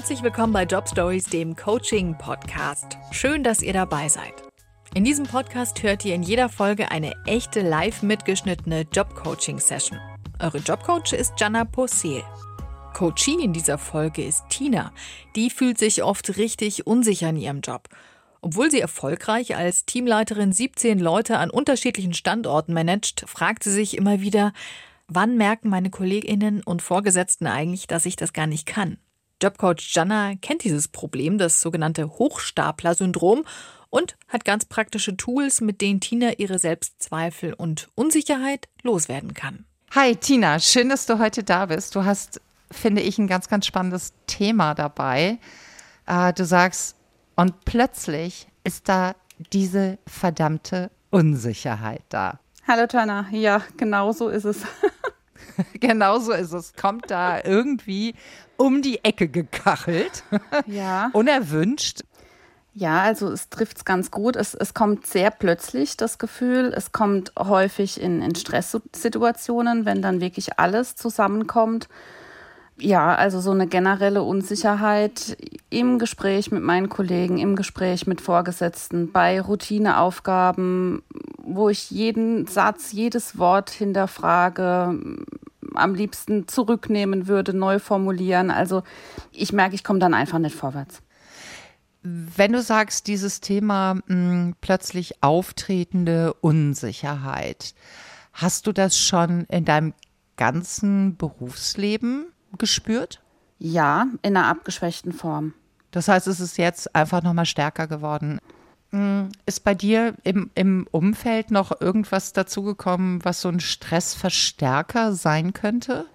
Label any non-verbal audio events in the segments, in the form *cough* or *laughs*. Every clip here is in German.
Herzlich willkommen bei Job Stories, dem Coaching Podcast. Schön, dass ihr dabei seid. In diesem Podcast hört ihr in jeder Folge eine echte live mitgeschnittene Job Coaching Session. Eure Jobcoach ist Jana Posel. Coachie in dieser Folge ist Tina. Die fühlt sich oft richtig unsicher in ihrem Job. Obwohl sie erfolgreich als Teamleiterin 17 Leute an unterschiedlichen Standorten managt, fragt sie sich immer wieder, wann merken meine Kolleginnen und Vorgesetzten eigentlich, dass ich das gar nicht kann? Jobcoach Jana kennt dieses Problem, das sogenannte Hochstapler-Syndrom, und hat ganz praktische Tools, mit denen Tina ihre Selbstzweifel und Unsicherheit loswerden kann. Hi Tina, schön, dass du heute da bist. Du hast, finde ich, ein ganz, ganz spannendes Thema dabei. Äh, du sagst, und plötzlich ist da diese verdammte Unsicherheit da. Hallo Tana, ja, genau so ist es. *laughs* *laughs* genau so ist es. Kommt da irgendwie um die Ecke gekachelt. *laughs* Ja. *laughs* Unerwünscht. Ja, also es trifft es ganz gut. Es, es kommt sehr plötzlich, das Gefühl. Es kommt häufig in, in Stresssituationen, wenn dann wirklich alles zusammenkommt. Ja, also so eine generelle Unsicherheit im Gespräch mit meinen Kollegen, im Gespräch mit Vorgesetzten, bei Routineaufgaben, wo ich jeden Satz, jedes Wort hinterfrage, am liebsten zurücknehmen würde, neu formulieren. Also ich merke, ich komme dann einfach nicht vorwärts. Wenn du sagst, dieses Thema mh, hm, plötzlich auftretende Unsicherheit, hast du das schon in deinem ganzen Berufsleben gespürt? Ja, in einer abgeschwächten Form. Das heißt, es ist jetzt einfach nochmal stärker geworden. Hm, ist bei dir im, im Umfeld noch irgendwas dazugekommen, was so ein Stressverstärker sein könnte?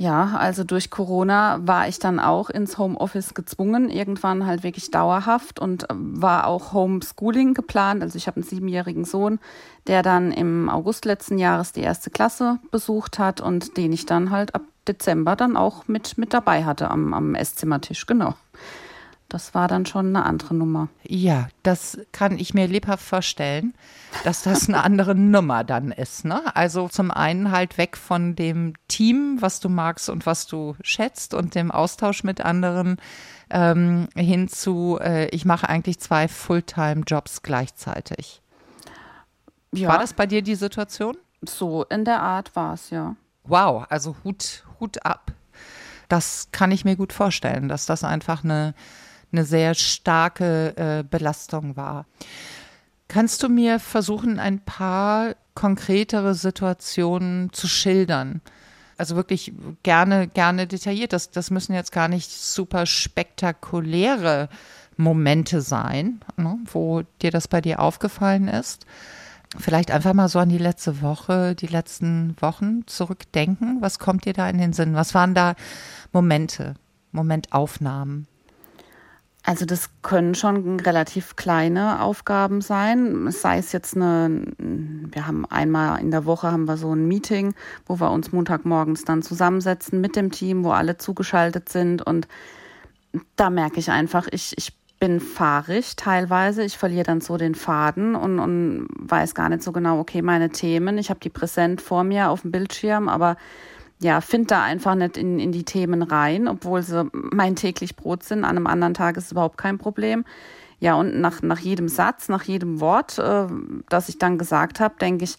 Ja, also durch Corona war ich dann auch ins Homeoffice gezwungen, irgendwann halt wirklich dauerhaft und war auch Homeschooling geplant. Also ich habe einen siebenjährigen Sohn, der dann im August letzten Jahres die erste Klasse besucht hat und den ich dann halt ab Dezember dann auch mit, mit dabei hatte am, am Esszimmertisch, genau. Das war dann schon eine andere Nummer. Ja, das kann ich mir lebhaft vorstellen, dass das eine andere *laughs* Nummer dann ist. Ne? Also zum einen halt weg von dem Team, was du magst und was du schätzt und dem Austausch mit anderen ähm, hin zu, äh, ich mache eigentlich zwei Fulltime-Jobs gleichzeitig. Ja. War das bei dir die Situation? So in der Art war es, ja. Wow, also Hut, Hut ab. Das kann ich mir gut vorstellen, dass das einfach eine eine sehr starke äh, Belastung war. Kannst du mir versuchen, ein paar konkretere Situationen zu schildern? Also wirklich gerne, gerne detailliert. Das, das müssen jetzt gar nicht super spektakuläre Momente sein, ne, wo dir das bei dir aufgefallen ist. Vielleicht einfach mal so an die letzte Woche, die letzten Wochen zurückdenken. Was kommt dir da in den Sinn? Was waren da Momente, Momentaufnahmen? Also das können schon relativ kleine Aufgaben sein. Sei es jetzt eine, wir haben einmal in der Woche haben wir so ein Meeting, wo wir uns Montagmorgens dann zusammensetzen mit dem Team, wo alle zugeschaltet sind. Und da merke ich einfach, ich, ich bin fahrig teilweise. Ich verliere dann so den Faden und, und weiß gar nicht so genau, okay, meine Themen. Ich habe die präsent vor mir auf dem Bildschirm, aber ja, finde da einfach nicht in, in die Themen rein, obwohl sie mein täglich Brot sind. An einem anderen Tag ist es überhaupt kein Problem. Ja, und nach, nach jedem Satz, nach jedem Wort, äh, das ich dann gesagt habe, denke ich,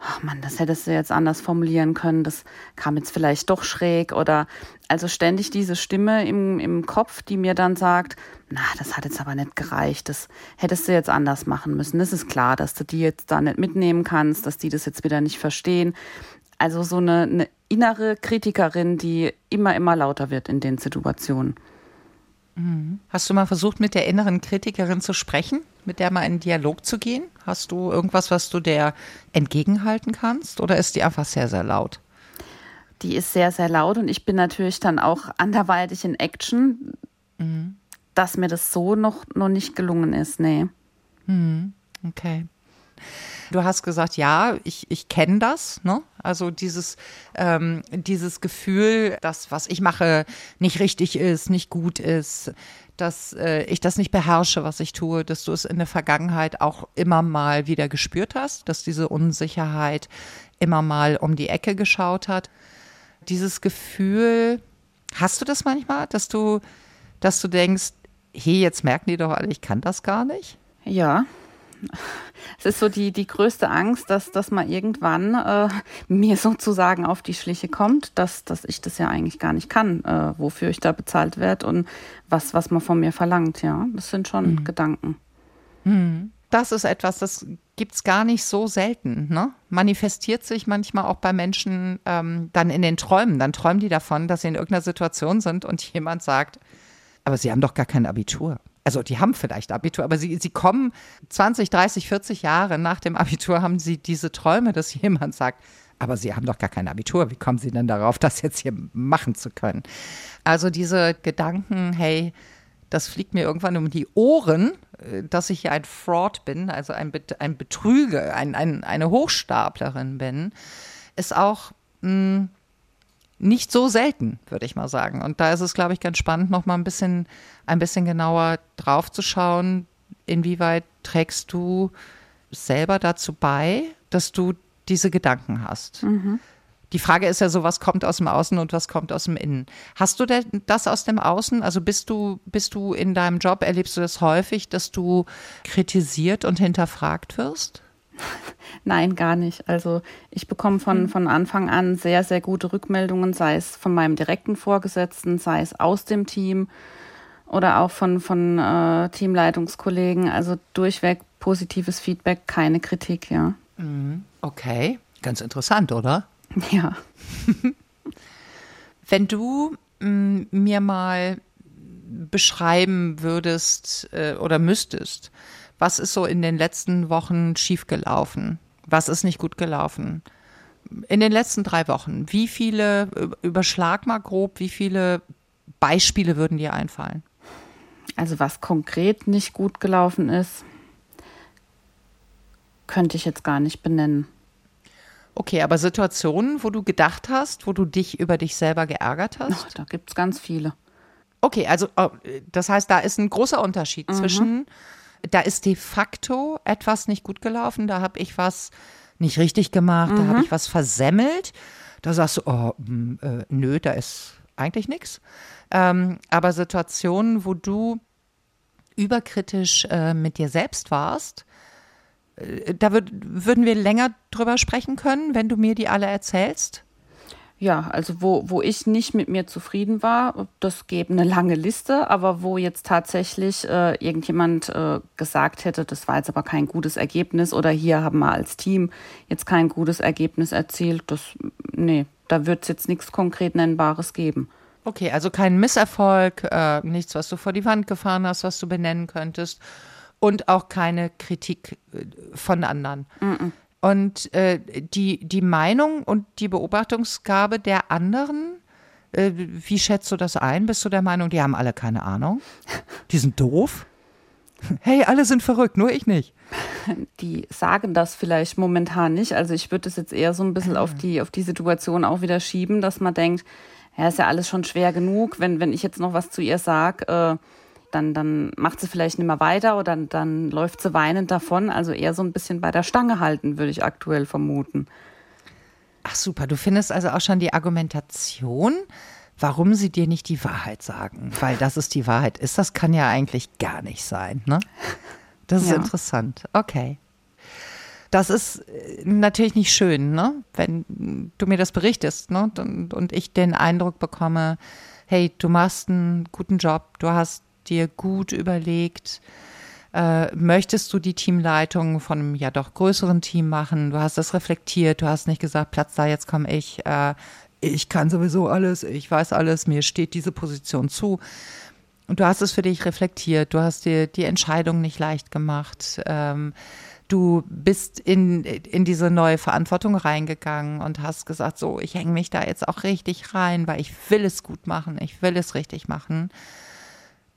ach Mann, das hättest du jetzt anders formulieren können, das kam jetzt vielleicht doch schräg oder also ständig diese Stimme im, im Kopf, die mir dann sagt, na, das hat jetzt aber nicht gereicht, das hättest du jetzt anders machen müssen. Das ist klar, dass du die jetzt da nicht mitnehmen kannst, dass die das jetzt wieder nicht verstehen. Also so eine, eine innere Kritikerin, die immer, immer lauter wird in den Situationen. Mhm. Hast du mal versucht, mit der inneren Kritikerin zu sprechen, mit der mal in Dialog zu gehen? Hast du irgendwas, was du der entgegenhalten kannst oder ist die einfach sehr, sehr laut? Die ist sehr, sehr laut und ich bin natürlich dann auch anderweitig in Action, mhm. dass mir das so noch, noch nicht gelungen ist, nee. Mhm. Okay. Du hast gesagt, ja, ich, ich kenne das, ne? Also dieses, ähm, dieses Gefühl, dass was ich mache nicht richtig ist, nicht gut ist, dass äh, ich das nicht beherrsche, was ich tue, dass du es in der Vergangenheit auch immer mal wieder gespürt hast, dass diese Unsicherheit immer mal um die Ecke geschaut hat. Dieses Gefühl, Hast du das manchmal, dass du, dass du denkst, hey, jetzt merken die doch alle, ich kann das gar nicht? Ja. Es ist so die, die größte Angst, dass, dass man irgendwann äh, mir sozusagen auf die Schliche kommt, dass, dass ich das ja eigentlich gar nicht kann, äh, wofür ich da bezahlt werde und was, was man von mir verlangt. Ja, das sind schon mhm. Gedanken. Mhm. Das ist etwas, das gibt es gar nicht so selten. Ne? Manifestiert sich manchmal auch bei Menschen ähm, dann in den Träumen. Dann träumen die davon, dass sie in irgendeiner Situation sind und *laughs* jemand sagt, aber sie haben doch gar kein Abitur. Also die haben vielleicht Abitur, aber sie, sie kommen 20, 30, 40 Jahre nach dem Abitur, haben sie diese Träume, dass jemand sagt, aber sie haben doch gar kein Abitur. Wie kommen sie denn darauf, das jetzt hier machen zu können? Also diese Gedanken, hey, das fliegt mir irgendwann um die Ohren, äh, dass ich hier ein Fraud bin, also ein, ein Betrüger, ein, ein, eine Hochstaplerin bin, ist auch mh, hm, nicht so selten, würde ich mal sagen. Und da ist es, glaube ich, ganz spannend, noch mal ein bisschen, ein bisschen genauer drauf zu schauen, inwieweit trägst du selber dazu bei, dass du diese Gedanken hast. Mhm. Die Frage ist ja so, was kommt aus dem Außen und was kommt aus dem Innen. Hast du denn das aus dem Außen? Also bist du, bist du in deinem Job, erlebst du das häufig, dass du kritisiert und hinterfragt wirst? *laughs* Nein, gar nicht. Also ich bekomme von, hm. von Anfang an sehr, sehr gute Rückmeldungen, sei es von meinem direkten Vorgesetzten, sei es aus dem Team oder auch von, von äh, Teamleitungskollegen. Also durchweg positives Feedback, keine Kritik, ja. Mhm. Okay, ganz interessant, oder? *laughs* Ja. *laughs* Wenn du mm, mir mal beschreiben würdest äh, oder müsstest, was ist so in den letzten Wochen schiefgelaufen? Was ist nicht gut gelaufen? In den letzten drei Wochen, wie viele, überschlag mal grob, wie viele Beispiele würden dir einfallen? Also was konkret nicht gut gelaufen ist, könnte ich jetzt gar nicht benennen. Okay, aber Situationen, wo du gedacht hast, wo du dich über dich selber geärgert hast? Ach, da gibt es ganz viele. Okay, also oh, das heißt, da ist ein großer Unterschied mhm. zwischen, da ist de facto etwas nicht gut gelaufen, da habe ich was nicht richtig gemacht, mhm. da habe ich was versemmelt. Da sagst du, oh, hm, äh, nö, da ist eigentlich nichts. Ähm, aber Situationen, wo du überkritisch äh, mit dir selbst warst, äh, da würd, würden wir länger drüber sprechen können, wenn du mir die alle erzählst? Ja, also wo, wo ich nicht mit mir zufrieden war, das gäbe eine lange Liste, aber wo jetzt tatsächlich äh, irgendjemand äh, gesagt hätte, das war jetzt aber kein gutes Ergebnis oder hier haben wir als Team jetzt kein gutes Ergebnis erzielt, das, nee, da wird es jetzt nichts konkret Nennbares geben. Okay, also kein Misserfolg, äh, nichts, was du vor die Wand gefahren hast, was du benennen könntest und auch keine Kritik äh, von anderen. Mm -mm. Und äh, die, die Meinung und die Beobachtungsgabe der anderen, äh, wie schätzt du das ein? Bist du der Meinung, die haben alle keine Ahnung? Die sind doof? Hey, alle sind verrückt, nur ich nicht. Die sagen das vielleicht momentan nicht. Also ich würde es jetzt eher so ein bisschen auf die, auf die Situation auch wieder schieben, dass man denkt, ja, ist ja alles schon schwer genug, wenn, wenn ich jetzt noch was zu ihr sage. Äh, dann, dann macht sie vielleicht nicht mehr weiter oder dann, dann läuft sie weinend davon. Also eher so ein bisschen bei der Stange halten, würde ich aktuell vermuten. Ach super, du findest also auch schon die Argumentation, warum sie dir nicht die Wahrheit sagen, weil das ist die Wahrheit ist, das kann ja eigentlich gar nicht sein, ne? Das ist ja. interessant. Okay. Das ist äh, natürlich nicht schön, ne? Wenn du mir das berichtest, ne? Und, und ich den Eindruck bekomme, hey, du machst einen guten Job, du hast dir gut überlegt, äh, möchtest du die Teamleitung von einem ja doch größeren Team machen? Du hast das reflektiert, du hast nicht gesagt, Platz da, jetzt komme ich. Äh, ich kann sowieso alles, ich weiß alles, mir steht diese Position zu. Und du hast es für dich reflektiert, du hast dir die Entscheidung nicht leicht gemacht. Ähm, du bist in, in diese neue Verantwortung reingegangen und hast gesagt, so, ich hänge mich da jetzt auch richtig rein, weil ich will es gut machen, ich will es richtig machen.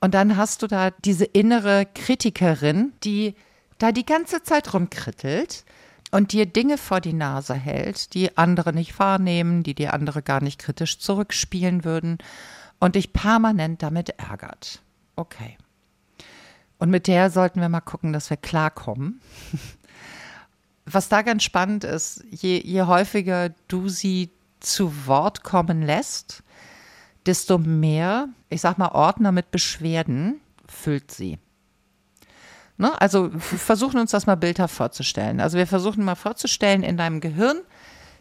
Und dann hast du da diese innere Kritikerin, die da die ganze Zeit rumkrittelt und dir Dinge vor die Nase hält, die andere nicht wahrnehmen, die die andere gar nicht kritisch zurückspielen würden und dich permanent damit ärgert. Okay. Und mit der sollten wir mal gucken, dass wir klarkommen. *laughs* Was da ganz spannend ist, je, je häufiger du sie zu Wort kommen lässt, desto mehr, ich sag mal, Ordner mit Beschwerden füllt sie. Ne? Also versuchen uns das mal bildhaft vorzustellen. Also wir versuchen mal vorzustellen, in deinem Gehirn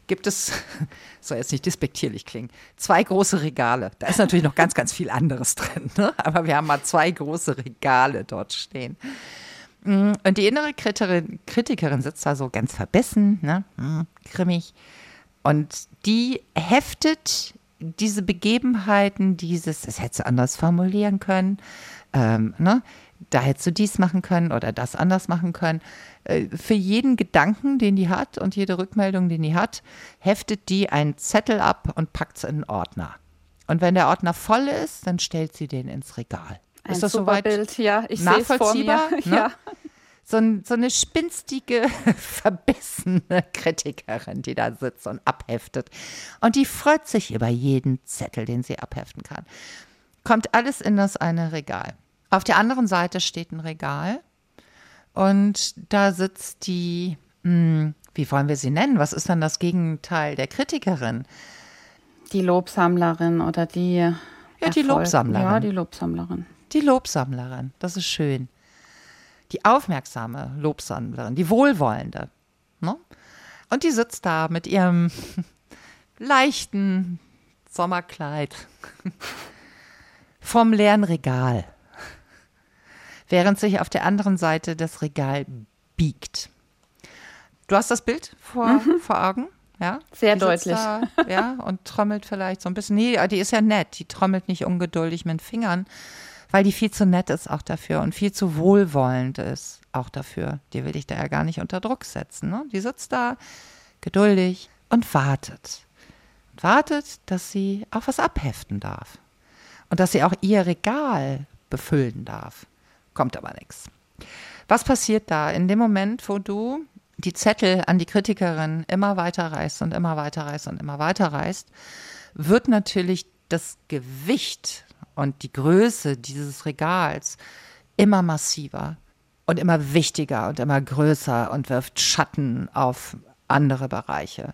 gibt es, *laughs* soll jetzt nicht despektierlich klingen, zwei große Regale. Da ist natürlich noch ganz, ganz viel anderes drin, ne? aber wir haben mal zwei große Regale dort stehen. Und die innere Kritikerin, Kritikerin sitzt da so ganz verbissen, ne? Mm, grimmig. Und die heftet diese Begebenheiten, dieses, das hättest du anders formulieren können, ähm, ne? da hättest du dies machen können oder das anders machen können. Äh, für jeden Gedanken, den die hat und jede Rückmeldung, den die hat, heftet die einen Zettel ab und packt es in einen Ordner. Und wenn der Ordner voll ist, dann stellt sie den ins Regal. Ein ist das soweit Bild, ja. Ich nachvollziehbar? Vor mir. *laughs* Ne? Ja. So, ein, so eine spinstige, *laughs* verbissene Kritikerin, die da sitzt und abheftet. Und die freut sich über jeden Zettel, den sie abheften kann. Kommt alles in das eine Regal. Auf der anderen Seite steht ein Regal und da sitzt die, hm, wie wollen wir sie nennen? Was ist dann das Gegenteil der Kritikerin? Die Lobsammlerin oder die. Ja, die Lobsammlerin. Ja, die Lobsammlerin. Die Lobsammlerin, das ist schön. Die aufmerksame Lobsammlerin, die wohlwollende. Ne? Und die sitzt da mit ihrem *laughs* leichten Sommerkleid *laughs* vom leeren Regal während sich auf der anderen Seite das Regal biegt. Du hast das Bild vor, mhm. vor Augen? Ja? Sehr deutlich. Da, ja, und trommelt vielleicht so ein bisschen. Nee, die ist ja nett. Die trommelt nicht ungeduldig mit den Fingern, weil die viel zu nett ist auch dafür und viel zu wohlwollend ist auch dafür. Die will ich da ja gar nicht unter Druck setzen. Ne? Die sitzt da geduldig und wartet. Und wartet, dass sie auch was abheften darf. Und dass sie auch ihr Regal befüllen darf. Kommt aber nichts. Was passiert da in dem Moment, wo du die Zettel an die Kritikerin immer weiter reißt und immer weiter reißt und immer weiter reißt, wird natürlich das Gewicht und die Größe dieses Regals immer massiver und immer wichtiger und immer größer und wirft Schatten auf andere Bereiche.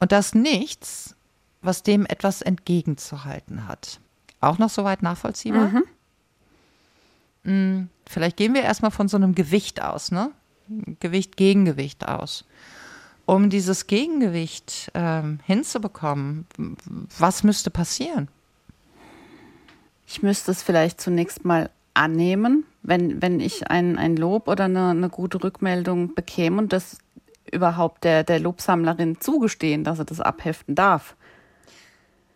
Und das nichts, was dem etwas entgegenzuhalten hat. Auch noch soweit nachvollziehbar? Mhm. Hm, vielleicht gehen wir erstmal von so einem Gewicht aus, ne? Gewicht, Gegengewicht aus. Um dieses Gegengewicht ähm, hinzubekommen, was müsste passieren? Ich müsste es vielleicht zunächst mal annehmen, wenn, wenn ich ein, ein Lob oder eine, eine gute Rückmeldung bekäme und das überhaupt der, der Lobsammlerin zugestehen, dass er das abheften darf.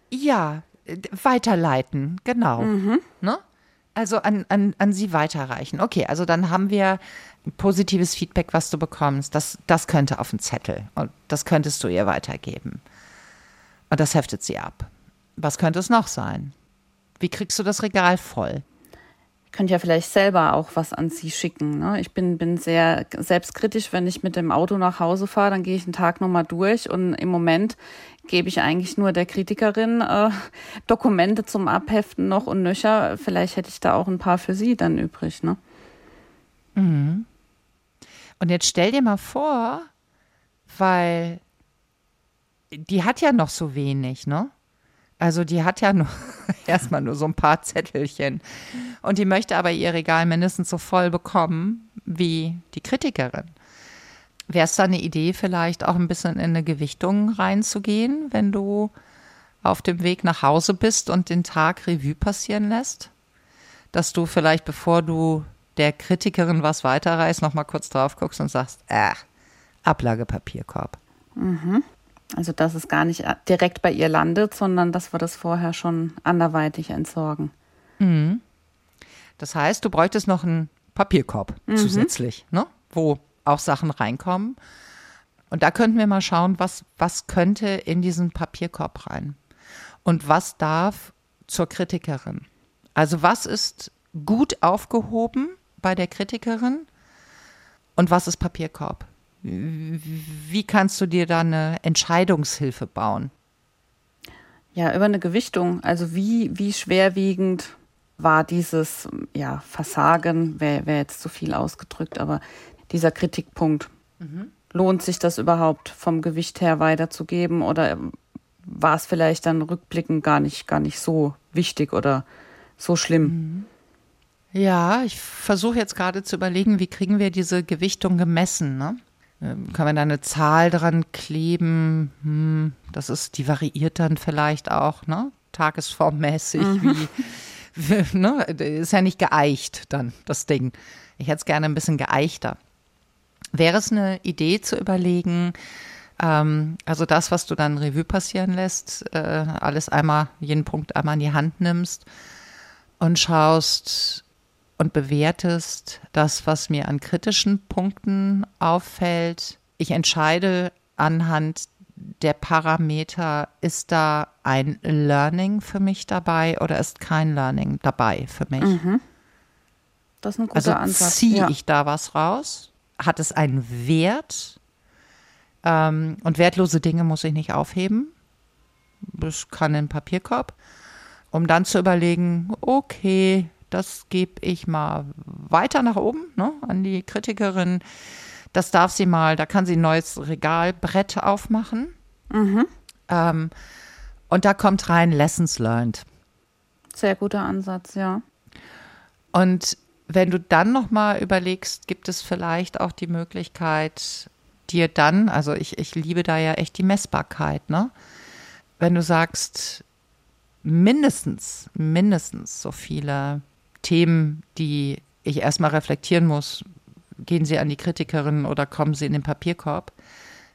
Ja, weiterleiten, genau. Mhm. Ne? Also an, an, an sie weiterreichen. Okay, also dann haben wir positives Feedback, was du bekommst. Das, das könnte auf den Zettel und das könntest du ihr weitergeben. Und das heftet sie ab. Was könnte es noch sein? Wie kriegst du das Regal voll? könnt ja vielleicht selber auch was an sie schicken. Ne? Ich bin, bin sehr selbstkritisch, wenn ich mit dem Auto nach Hause fahre, dann gehe ich einen Tag nochmal durch und im Moment gebe ich eigentlich nur der Kritikerin äh, *laughs* Dokumente zum Abheften noch und nöcher. Vielleicht hätte ich da auch ein paar für sie dann übrig. Ne? Mhm. Und jetzt stell dir mal vor, weil die hat ja noch so wenig, ne? Also die hat ja nur *laughs* erstmal nur so ein paar Zettelchen. Und die möchte aber ihr Regal mindestens so voll bekommen wie die Kritikerin. Wäre es da eine Idee, vielleicht auch ein bisschen in eine Gewichtung reinzugehen, wenn du auf dem Weg nach Hause bist und den Tag Revue passieren lässt? Dass du vielleicht, bevor du der Kritikerin was weiterreißt, nochmal kurz drauf guckst und sagst, äh, Ablagepapierkorb. Mhm. Also dass es gar nicht direkt bei ihr landet, sondern dass wir das vorher schon anderweitig entsorgen. Mhm. Das heißt, du bräuchtest noch einen Papierkorb mhm. zusätzlich, ne? wo auch Sachen reinkommen. Und da könnten wir mal schauen, was, was könnte in diesen Papierkorb rein. Und was darf zur Kritikerin? Also was ist gut aufgehoben bei der Kritikerin und was ist Papierkorb? Wie kannst du dir da eine Entscheidungshilfe bauen? Ja, über eine Gewichtung. Also wie, wie schwerwiegend war dieses ja, Versagen, wäre wär jetzt zu viel ausgedrückt, aber dieser Kritikpunkt. Mhm. Lohnt sich das überhaupt vom Gewicht her weiterzugeben oder war es vielleicht dann rückblickend gar nicht, gar nicht so wichtig oder so schlimm. Mhm. Ja, ich versuche jetzt gerade zu überlegen, wie kriegen wir diese Gewichtung gemessen, ne? Ähm, kann man da eine Zahl dran kleben? Hm, das ist, die variiert dann vielleicht auch, ne? Tagesformmäßig, mhm. wie, wie, ne? Ist ja nicht geeicht dann, das Ding. Ich hätte es gerne ein bisschen geeichter. Wäre es eine Idee zu überlegen, ähm, also das, was du dann Revue passieren lässt, äh, alles einmal, jeden Punkt einmal in die Hand nimmst und schaust, und bewertest das, was mir an kritischen Punkten auffällt. Ich entscheide anhand der Parameter, ist da ein Learning für mich dabei oder ist kein Learning dabei für mich? Mhm. Das ist ein guter also Ansatz. Ziehe ja. ich da was raus? Hat es einen Wert? Ähm, und wertlose Dinge muss ich nicht aufheben. Das kann in den Papierkorb. Um dann zu überlegen, okay, das gebe ich mal weiter nach oben ne, an die Kritikerin. Das darf sie mal, da kann sie ein neues Regalbrett aufmachen. Mhm. Ähm, und da kommt rein Lessons Learned. Sehr guter Ansatz, ja. Und wenn du dann noch mal überlegst, gibt es vielleicht auch die Möglichkeit, dir dann, also ich, ich liebe da ja echt die Messbarkeit, ne? Wenn du sagst, mindestens, mindestens so viele Themen, die ich erstmal reflektieren muss, gehen sie an die Kritikerin oder kommen sie in den Papierkorb.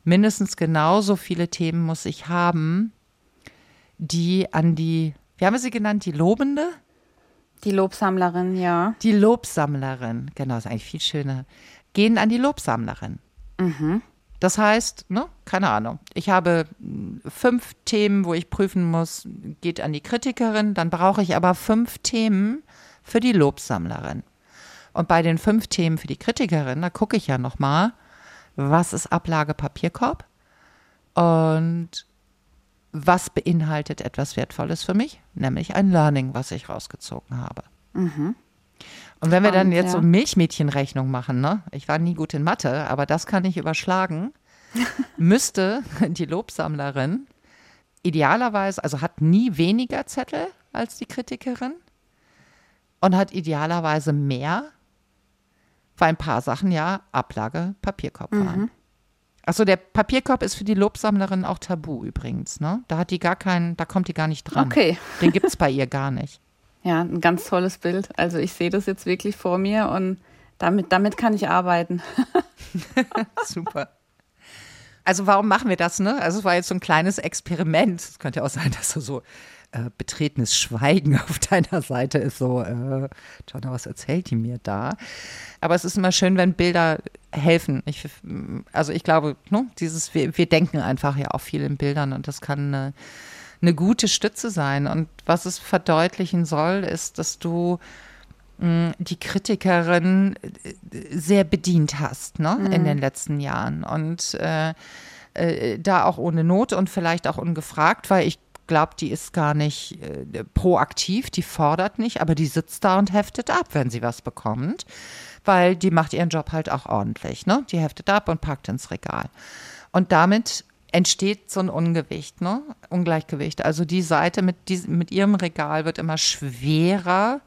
Mindestens genauso viele Themen muss ich haben, die an die, wie haben wir sie genannt, die Lobende? Die Lobsammlerin, ja. Die Lobsammlerin, genau, ist eigentlich viel schöner. Gehen an die Lobsammlerin. Mhm. Das heißt, ne, keine Ahnung, ich habe fünf Themen, wo ich prüfen muss, geht an die Kritikerin, dann brauche ich aber fünf Themen, für die Lobsammlerin. Und bei den fünf Themen für die Kritikerin, da gucke ich ja nochmal, was ist Ablage Papierkorb und was beinhaltet etwas Wertvolles für mich, nämlich ein Learning, was ich rausgezogen habe. Mhm. Und wenn wir dann jetzt ja. so Milchmädchenrechnung machen, ne? Ich war nie gut in Mathe, aber das kann ich überschlagen, *laughs* müsste die Lobsammlerin idealerweise, also hat nie weniger Zettel als die Kritikerin, und hat idealerweise mehr, weil ein paar Sachen ja Ablage Papierkorb waren. Mhm. Achso, der Papierkorb ist für die Lobsammlerin auch tabu übrigens, ne? Da hat die gar keinen, da kommt die gar nicht dran. Okay. Den gibt es bei ihr gar nicht. *laughs* Ja, ein ganz tolles Bild. Also ich sehe das jetzt wirklich vor mir und damit, damit kann ich arbeiten. *laughs* Super. Also warum machen wir das, ne? Also es war jetzt so ein kleines Experiment. Es könnte ja auch sein, dass du so äh, betretenes Schweigen *laughs* auf deiner Seite ist so, äh, Jonna, was erzählt die mir da? Aber es ist immer schön, wenn Bilder helfen. Ich, also ich glaube, ne, dieses, wir, wir denken einfach ja auch viel in Bildern und das kann eine, eine gute Stütze sein. Und was es verdeutlichen soll, ist, dass du hm, die Kritikerin äh, sehr bedient hast ne, mhm. in den letzten Jahren. Und äh, äh, da auch ohne Not und vielleicht auch ungefragt, weil ich glaube, die ist gar nicht äh, proaktiv, die fordert nicht, aber die sitzt da und heftet ab, wenn sie was bekommt, weil die macht ihren Job halt auch ordentlich. Ne? Die heftet ab und packt ins Regal. Und damit entsteht so ein Ungewicht, ne? Ungleichgewicht. Also die Seite mit, die, mit ihrem Regal wird immer schwerer.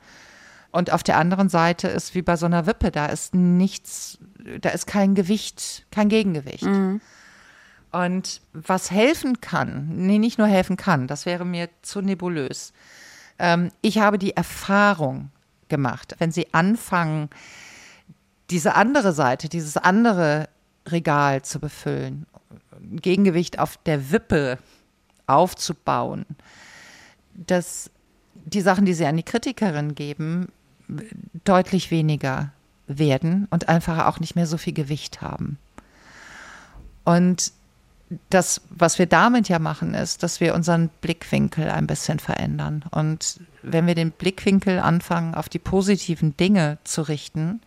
Und auf der anderen Seite ist wie bei so einer Wippe, da ist nichts, da ist kein Gewicht, kein Gegengewicht. Mhm. Und was helfen kann, nee, nicht nur helfen kann, das wäre mir zu nebulös. Ähm, ich habe die Erfahrung gemacht, wenn Sie anfangen, diese andere Seite, dieses andere Regal zu befüllen, Gegengewicht auf der Wippe aufzubauen, dass die Sachen, die Sie an die Kritikerin geben, deutlich weniger werden und einfach auch nicht mehr so viel Gewicht haben. Und das, was wir damit ja machen, ist, dass wir unseren Blickwinkel ein bisschen verändern. Und wenn wir den Blickwinkel anfangen, auf die positiven Dinge zu richten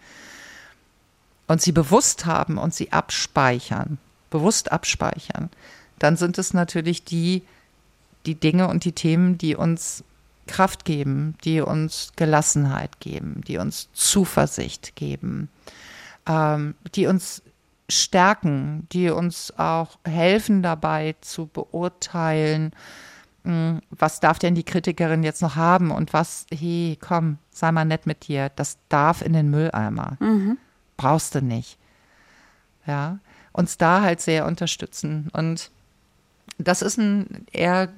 und sie bewusst haben und sie abspeichern, bewusst abspeichern, dann sind es natürlich die, die Dinge und die Themen, die uns Kraft geben, die uns Gelassenheit geben, die uns Zuversicht geben, ähm, die uns stärken, die uns auch helfen dabei zu beurteilen, hm, was darf denn die Kritikerin jetzt noch haben und was, hey, komm, sei mal nett mit dir, das darf in den Mülleimer. Mhm. Brauchst du nicht. Ja, uns da halt sehr unterstützen. Und das ist ein eher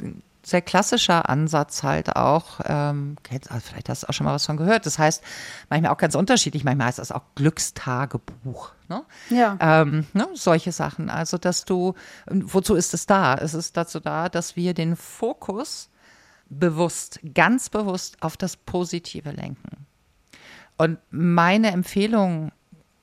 sehr klassischer Ansatz halt auch. Ähm, also vielleicht hast du auch schon mal was von gehört. Das heißt, manchmal auch ganz unterschiedlich. Manchmal heißt das auch Glückstagebuch. Ne? Ja. Ähm, ne? Solche Sachen. Also, dass du, wozu ist es da? Es ist dazu da, dass wir den Fokus bewusst, ganz bewusst auf das Positive lenken. Und meine Empfehlung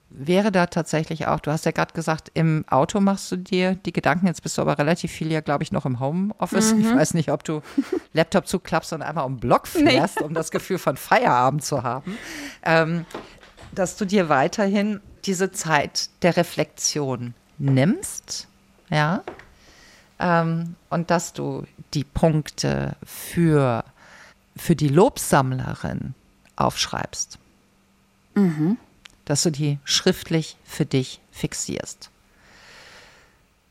wäre da tatsächlich auch, du hast ja gerade gesagt, im Auto machst du dir die Gedanken, jetzt bist du aber relativ viel ja, glaube ich, noch im Homeoffice. Mhm. Ich weiß nicht, ob du *laughs* Laptop zuklappst und einmal um den Block fährst, nee. um das Gefühl von Feierabend zu haben. Ähm, dass du dir weiterhin diese Zeit der Reflexion nimmst, ja, ähm, und dass du die Punkte für, für die Lobsammlerin aufschreibst. Mhm dass du die schriftlich für dich fixierst.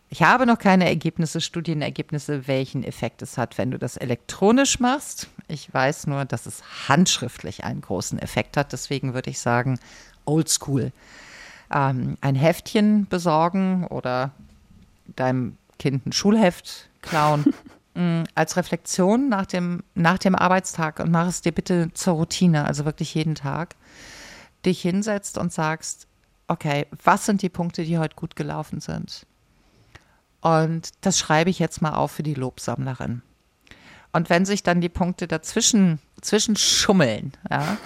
Ich habe noch keine Ergebnisse, Studienergebnisse, welchen Effekt es hat, wenn du das elektronisch machst. Ich weiß nur, dass es handschriftlich einen großen Effekt hat. Deswegen würde ich sagen, oldschool. Ähm, ein Heftchen besorgen oder deinem Kind ein Schulheft klauen *laughs* mm, als Reflexion nach dem, nach dem Arbeitstag und mach es dir bitte zur Routine, also wirklich jeden Tag dich hinsetzt und sagst, okay, was sind die Punkte, die heute gut gelaufen sind? Und das schreibe ich jetzt mal auf für die Lobsammlerin. Und wenn sich dann die Punkte dazwischen zwischen schummeln, ja,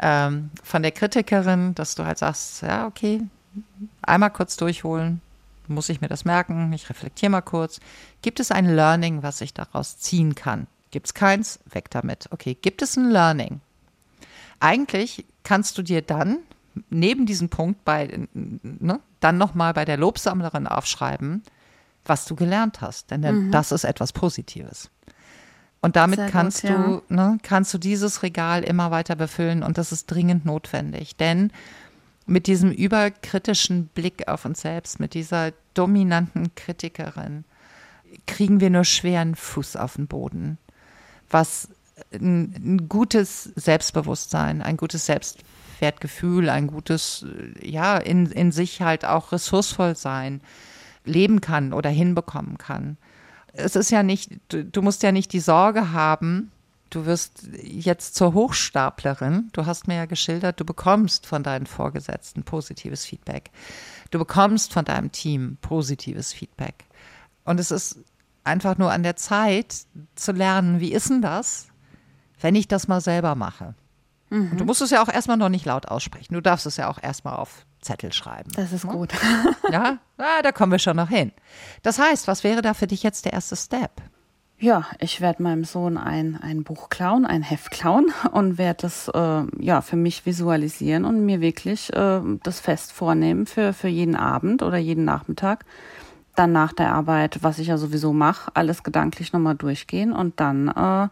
ähm, von der Kritikerin, dass du halt sagst, ja, okay, einmal kurz durchholen, muss ich mir das merken, ich reflektiere mal kurz. Gibt es ein Learning, was ich daraus ziehen kann? Gibt es keins? Weg damit. Okay, gibt es ein Learning? Eigentlich kannst du dir dann neben diesem Punkt bei, ne, dann nochmal bei der Lobsammlerin aufschreiben, was du gelernt hast. Denn mhm. das ist etwas Positives. Und damit Sehr kannst gut, du, ja. ne, kannst du dieses Regal immer weiter befüllen und das ist dringend notwendig. Denn mit diesem überkritischen Blick auf uns selbst, mit dieser dominanten Kritikerin, kriegen wir nur schweren Fuß auf den Boden. Was ein, ein gutes Selbstbewusstsein, ein gutes Selbstwertgefühl, ein gutes, ja, in, in sich halt auch ressourcevoll sein, leben kann oder hinbekommen kann. Es ist ja nicht, du, du musst ja nicht die Sorge haben, du wirst jetzt zur Hochstaplerin. Du hast mir ja geschildert, du bekommst von deinen Vorgesetzten positives Feedback. Du bekommst von deinem Team positives Feedback. Und es ist einfach nur an der Zeit zu lernen, wie ist denn das? Wenn ich das mal selber mache. Mhm. Und du musst es ja auch erstmal noch nicht laut aussprechen. Du darfst es ja auch erstmal auf Zettel schreiben. Das ist ne? gut. *laughs* Ja, ah, da kommen wir schon noch hin. Das heißt, was wäre da für dich jetzt der erste Step? Ja, ich werde meinem Sohn ein, ein Buch klauen, ein Heft klauen *laughs* und werde das äh, ja für mich visualisieren und mir wirklich äh, das Fest vornehmen für, für jeden Abend oder jeden Nachmittag. Dann nach der Arbeit, was ich ja sowieso mache, alles gedanklich nochmal durchgehen und dann äh,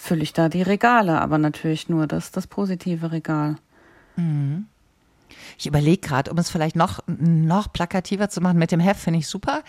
fülle ich da die Regale, aber natürlich nur das, das positive Regal. Mhm. Ich überlege gerade, um es vielleicht noch, noch plakativer zu machen mit dem Heft, finde ich super,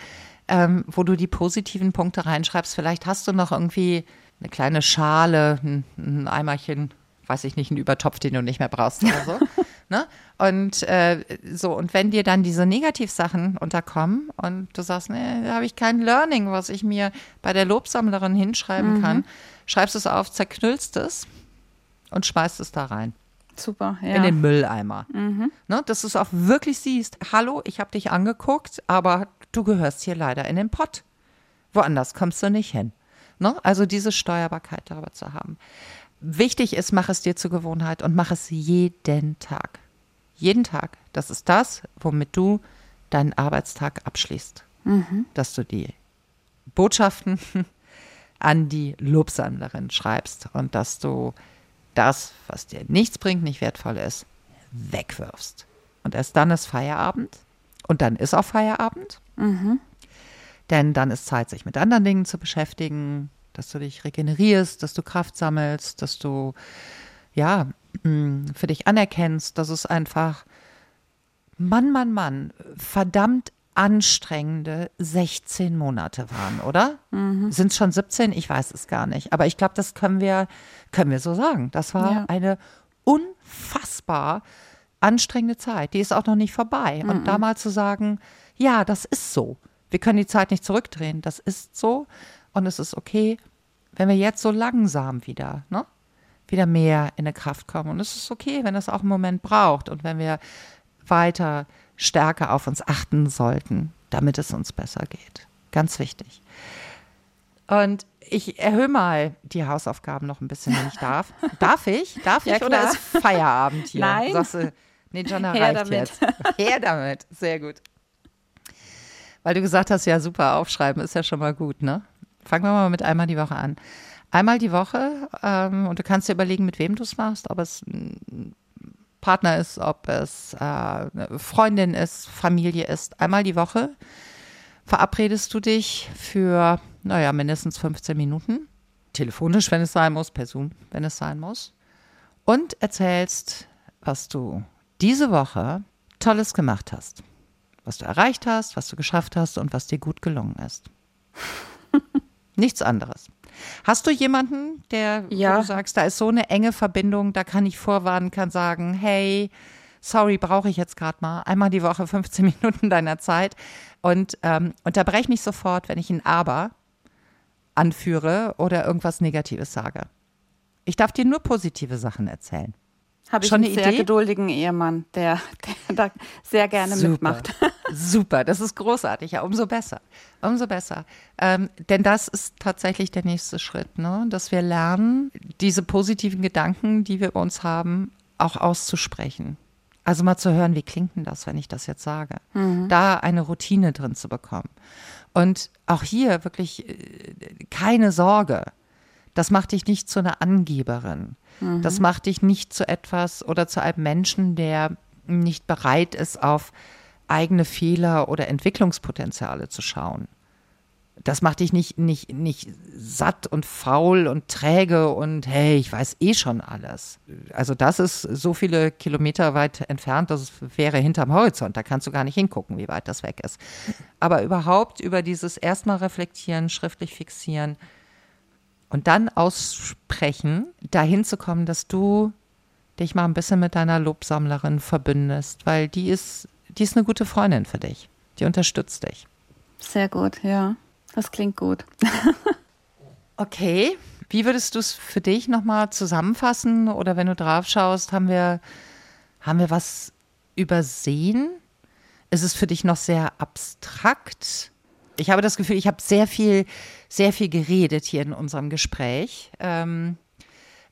ähm, wo du die positiven Punkte reinschreibst. Vielleicht hast du noch irgendwie eine kleine Schale, ein, ein Eimerchen, weiß ich nicht, einen Übertopf, den du nicht mehr brauchst oder so. *laughs* ne? Und äh, so, und wenn dir dann diese Negativsachen unterkommen und du sagst, nee, da habe ich kein Learning, was ich mir bei der Lobsammlerin hinschreiben mhm. kann, schreibst es auf, zerknüllst es und schmeißt es da rein. Super, ja. In den Mülleimer. Mhm. Ne, dass du es auch wirklich siehst. Hallo, ich habe dich angeguckt, aber du gehörst hier leider in den Pott. Woanders kommst du nicht hin. Ne? Also diese Steuerbarkeit darüber zu haben. Wichtig ist, mach es dir zur Gewohnheit und mach es jeden Tag. Jeden Tag. Das ist das, womit du deinen Arbeitstag abschließt. Mhm. Dass du die Botschaften *laughs* an die Lobsammlerin schreibst und dass du das, was dir nichts bringt, nicht wertvoll ist, wegwirfst. Und erst dann ist Feierabend und dann ist auch Feierabend. Mhm. Denn dann ist Zeit, sich mit anderen Dingen zu beschäftigen, dass du dich regenerierst, dass du Kraft sammelst, dass du ja für dich anerkennst, dass es einfach Mann, Mann, Mann, verdammt anstrengende 16 Monate waren, oder? Mhm. Sind es schon 17? Ich weiß es gar nicht. Aber ich glaube, das können wir, können wir so sagen. Das war ja. eine unfassbar anstrengende Zeit. Die ist auch noch nicht vorbei. Mhm. Und da mal zu sagen, ja, das ist so. Wir können die Zeit nicht zurückdrehen. Das ist so. Und es ist okay, wenn wir jetzt so langsam wieder, ne? Wieder mehr in eine Kraft kommen. Und es ist okay, wenn das auch einen Moment braucht und wenn wir weiter stärker auf uns achten sollten, damit es uns besser geht. Ganz wichtig. Und ich erhöhe mal die Hausaufgaben noch ein bisschen, wenn ich darf. *laughs* Darf ich? Darf ich? Ja, oder ist Feierabend hier? Nein. Sagst du, nee, Jonna Her reicht damit. jetzt. Her damit. Sehr gut. Weil du gesagt hast, ja, super, aufschreiben ist ja schon mal gut, ne? Fangen wir mal mit einmal die Woche an. Einmal die Woche ähm, und du kannst dir überlegen, mit wem du es machst, ob es ein Partner ist, ob es äh, eine Freundin ist, Familie ist. Einmal die Woche verabredest du dich für, naja, mindestens 15 Minuten. Telefonisch, wenn es sein muss, per Zoom, wenn es sein muss. Und erzählst, was du diese Woche Tolles gemacht hast. Was du erreicht hast, was du geschafft hast und was dir gut gelungen ist. *laughs* Nichts anderes. Hast du jemanden, der, ja. du sagst, da ist so eine enge Verbindung, da kann ich vorwarnen, kann sagen, hey, sorry, brauche ich jetzt gerade mal einmal die Woche 15 *laughs* Minuten deiner Zeit und ähm, unterbreche mich sofort, wenn ich ein Aber anführe oder irgendwas Negatives sage. Ich darf dir nur positive Sachen erzählen. Habe ich Schon einen sehr Idee? geduldigen Ehemann, der, der da sehr gerne Super. mitmacht. Super, das ist großartig, ja, umso besser. Umso besser. Ähm, denn das ist tatsächlich der nächste Schritt, ne? dass wir lernen, diese positiven Gedanken, die wir bei uns haben, auch auszusprechen. Also mal zu hören, wie klingt denn das, wenn ich das jetzt sage? Mhm. Da eine Routine drin zu bekommen. Und auch hier wirklich äh, keine Sorge. Das macht dich nicht zu einer Angeberin. Mhm. Das macht dich nicht zu etwas oder zu einem Menschen, der nicht bereit ist, auf eigene Fehler oder Entwicklungspotenziale zu schauen. Das macht dich nicht, nicht, nicht satt und faul und träge und hey, ich weiß eh schon alles. Also das ist so viele Kilometer weit entfernt, das wäre hinterm Horizont. Da kannst du gar nicht hingucken, wie weit das weg ist. Aber überhaupt über dieses erstmal reflektieren, schriftlich fixieren, und dann aussprechen, dahin zu kommen, dass du dich mal ein bisschen mit deiner Lobsammlerin verbündest, weil die ist, die ist eine gute Freundin für dich. Die unterstützt dich. Sehr gut, ja. Das klingt gut. *laughs* okay. Wie würdest du es für dich nochmal zusammenfassen? Oder wenn du drauf schaust, haben wir, haben wir was übersehen? Ist es für dich noch sehr abstrakt? Ich habe das Gefühl, ich habe sehr viel, sehr viel geredet hier in unserem Gespräch. Ähm,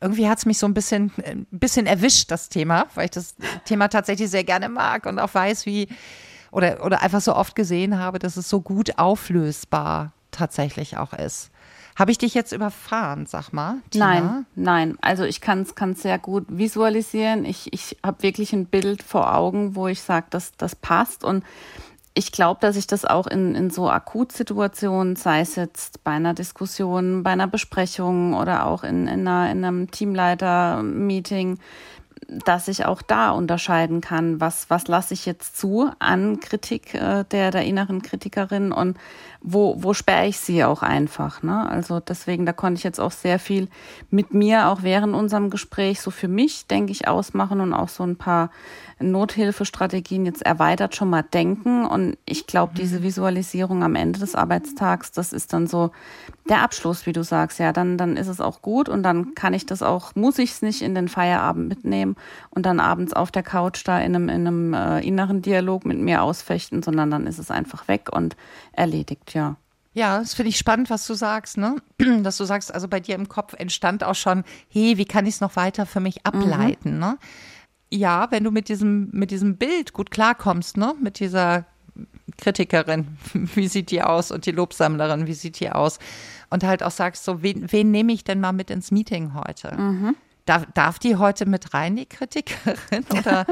irgendwie hat es mich so ein bisschen, ein bisschen erwischt, das Thema, weil ich das Thema tatsächlich sehr gerne mag und auch weiß, wie, oder, oder einfach so oft gesehen habe, dass es so gut auflösbar tatsächlich auch ist. Habe ich dich jetzt überfahren, sag mal? Tina? Nein, nein. Also ich kann es sehr gut visualisieren. Ich, ich habe wirklich ein Bild vor Augen, wo ich sage, dass das passt. Und ich glaube, dass ich das auch in, in so Akutsituationen, sei es jetzt bei einer Diskussion, bei einer Besprechung oder auch in, in, einer, in einem Teamleiter-Meeting, dass ich auch da unterscheiden kann, was, was lasse ich jetzt zu an Kritik äh, der, der inneren Kritikerin und wo, wo sperre ich sie auch einfach. Ne? Also deswegen, da konnte ich jetzt auch sehr viel mit mir, auch während unserem Gespräch, so für mich, denke ich, ausmachen und auch so ein paar Nothilfestrategien jetzt erweitert schon mal denken. Und ich glaube, diese mhm. Visualisierung am Ende des Arbeitstags, das ist dann so der Abschluss, wie du sagst. Ja, dann, dann ist es auch gut und dann kann ich das auch, muss ich es nicht in den Feierabend mitnehmen und dann abends auf der Couch da in einem, in einem äh, inneren Dialog mit mir ausfechten, sondern dann ist es einfach weg und erledigt, ja. Ja, das finde ich spannend, was du sagst, ne? *clears throat* Dass du sagst, also bei dir im Kopf entstand auch schon, hey, wie kann ich es noch weiter für mich ableiten, mhm. ne? ja, wenn du mit diesem, mit diesem Bild gut klarkommst, ne, mit dieser Kritikerin, *laughs* wie sieht die aus und die Lobsammlerin, wie sieht die aus? Und halt auch sagst, so, wen, wen nehme ich denn mal mit ins Meeting heute? Mhm. Darf, darf die heute mit rein, die Kritikerin? Oder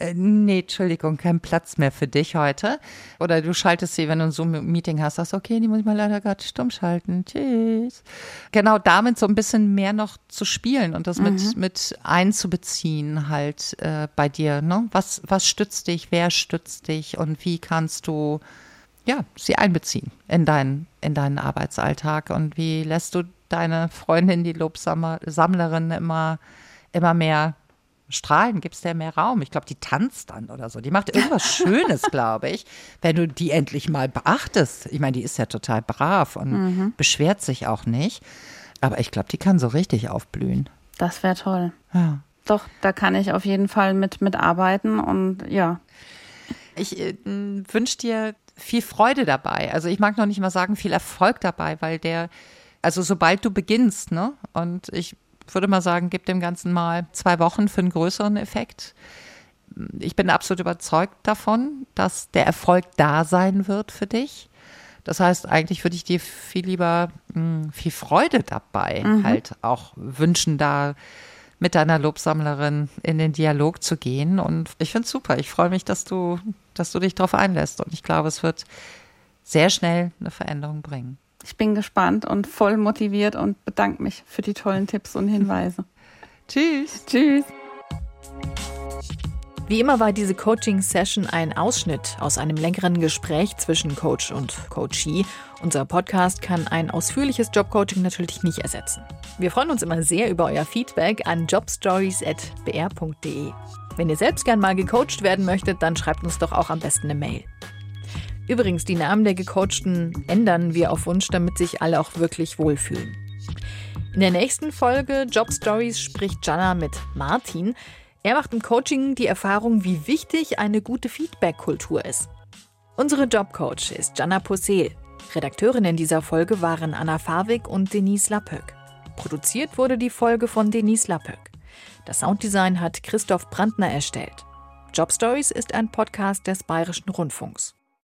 Äh, nee, Entschuldigung, kein Platz mehr für dich heute. Oder du schaltest sie, wenn du so ein Meeting hast, sagst, okay, die muss ich mal leider gerade stumm schalten. Tschüss. Genau damit so ein bisschen mehr noch zu spielen und das mhm. mit, mit einzubeziehen halt äh, bei dir. Ne? Was, was stützt dich, wer stützt dich und wie kannst du ja, sie einbeziehen in deinen, in deinen Arbeitsalltag und wie lässt du deine Freundin, die Lobsammlerin, immer, immer mehr strahlen? Gibst der mehr Raum? Ich glaube, die tanzt dann oder so. Die macht irgendwas *laughs* Schönes, glaube ich, wenn du die endlich mal beachtest. Ich meine, die ist ja total brav und mhm. beschwert sich auch nicht. Aber ich glaube, die kann so richtig aufblühen. Das wäre toll. Ja. Doch, da kann ich auf jeden Fall mit, mitarbeiten und ja. Ich äh, wünsche dir viel Freude dabei. Also ich mag noch nicht mal sagen viel Erfolg dabei, weil der, also sobald du beginnst, ne? Und ich würde mal sagen, gib dem Ganzen mal zwei Wochen für einen größeren Effekt. Ich bin absolut überzeugt davon, dass der Erfolg da sein wird für dich. Das heißt, eigentlich würde ich dir viel lieber mh, hm, viel Freude dabei mhm. halt auch wünschen, da mit deiner Lobsammlerin in den Dialog zu gehen. Und ich finde es super. Ich freue mich, dass du, dass du dich darauf einlässt. Und ich glaube, es wird sehr schnell eine Veränderung bringen. Ich bin gespannt und voll motiviert und bedanke mich für die tollen Tipps und Hinweise. *laughs* Tschüss. Tschüss. Wie immer war diese Coaching-Session ein Ausschnitt aus einem längeren Gespräch zwischen Coach und Coachee. Unser Podcast kann ein ausführliches Jobcoaching natürlich nicht ersetzen. Wir freuen uns immer sehr über euer Feedback an jobstories.br.de. Wenn ihr selbst gern mal gecoacht werden möchtet, dann schreibt uns doch auch am besten eine Mail. Übrigens, die Namen der Gecoachten ändern wir auf Wunsch, damit sich alle auch wirklich wohlfühlen. In der nächsten Folge Job Stories spricht Jana mit Martin. Er macht im Coaching die Erfahrung, wie wichtig eine gute Feedback-Kultur ist. Unsere Jobcoach ist Jana Posel. Redakteurinnen dieser Folge waren Anna Farwig und Denise Lappöck. Produziert wurde die Folge von Denise Lappöck. Das Sounddesign hat Christoph Brandner erstellt. Job Stories ist ein Podcast des Bayerischen Rundfunks.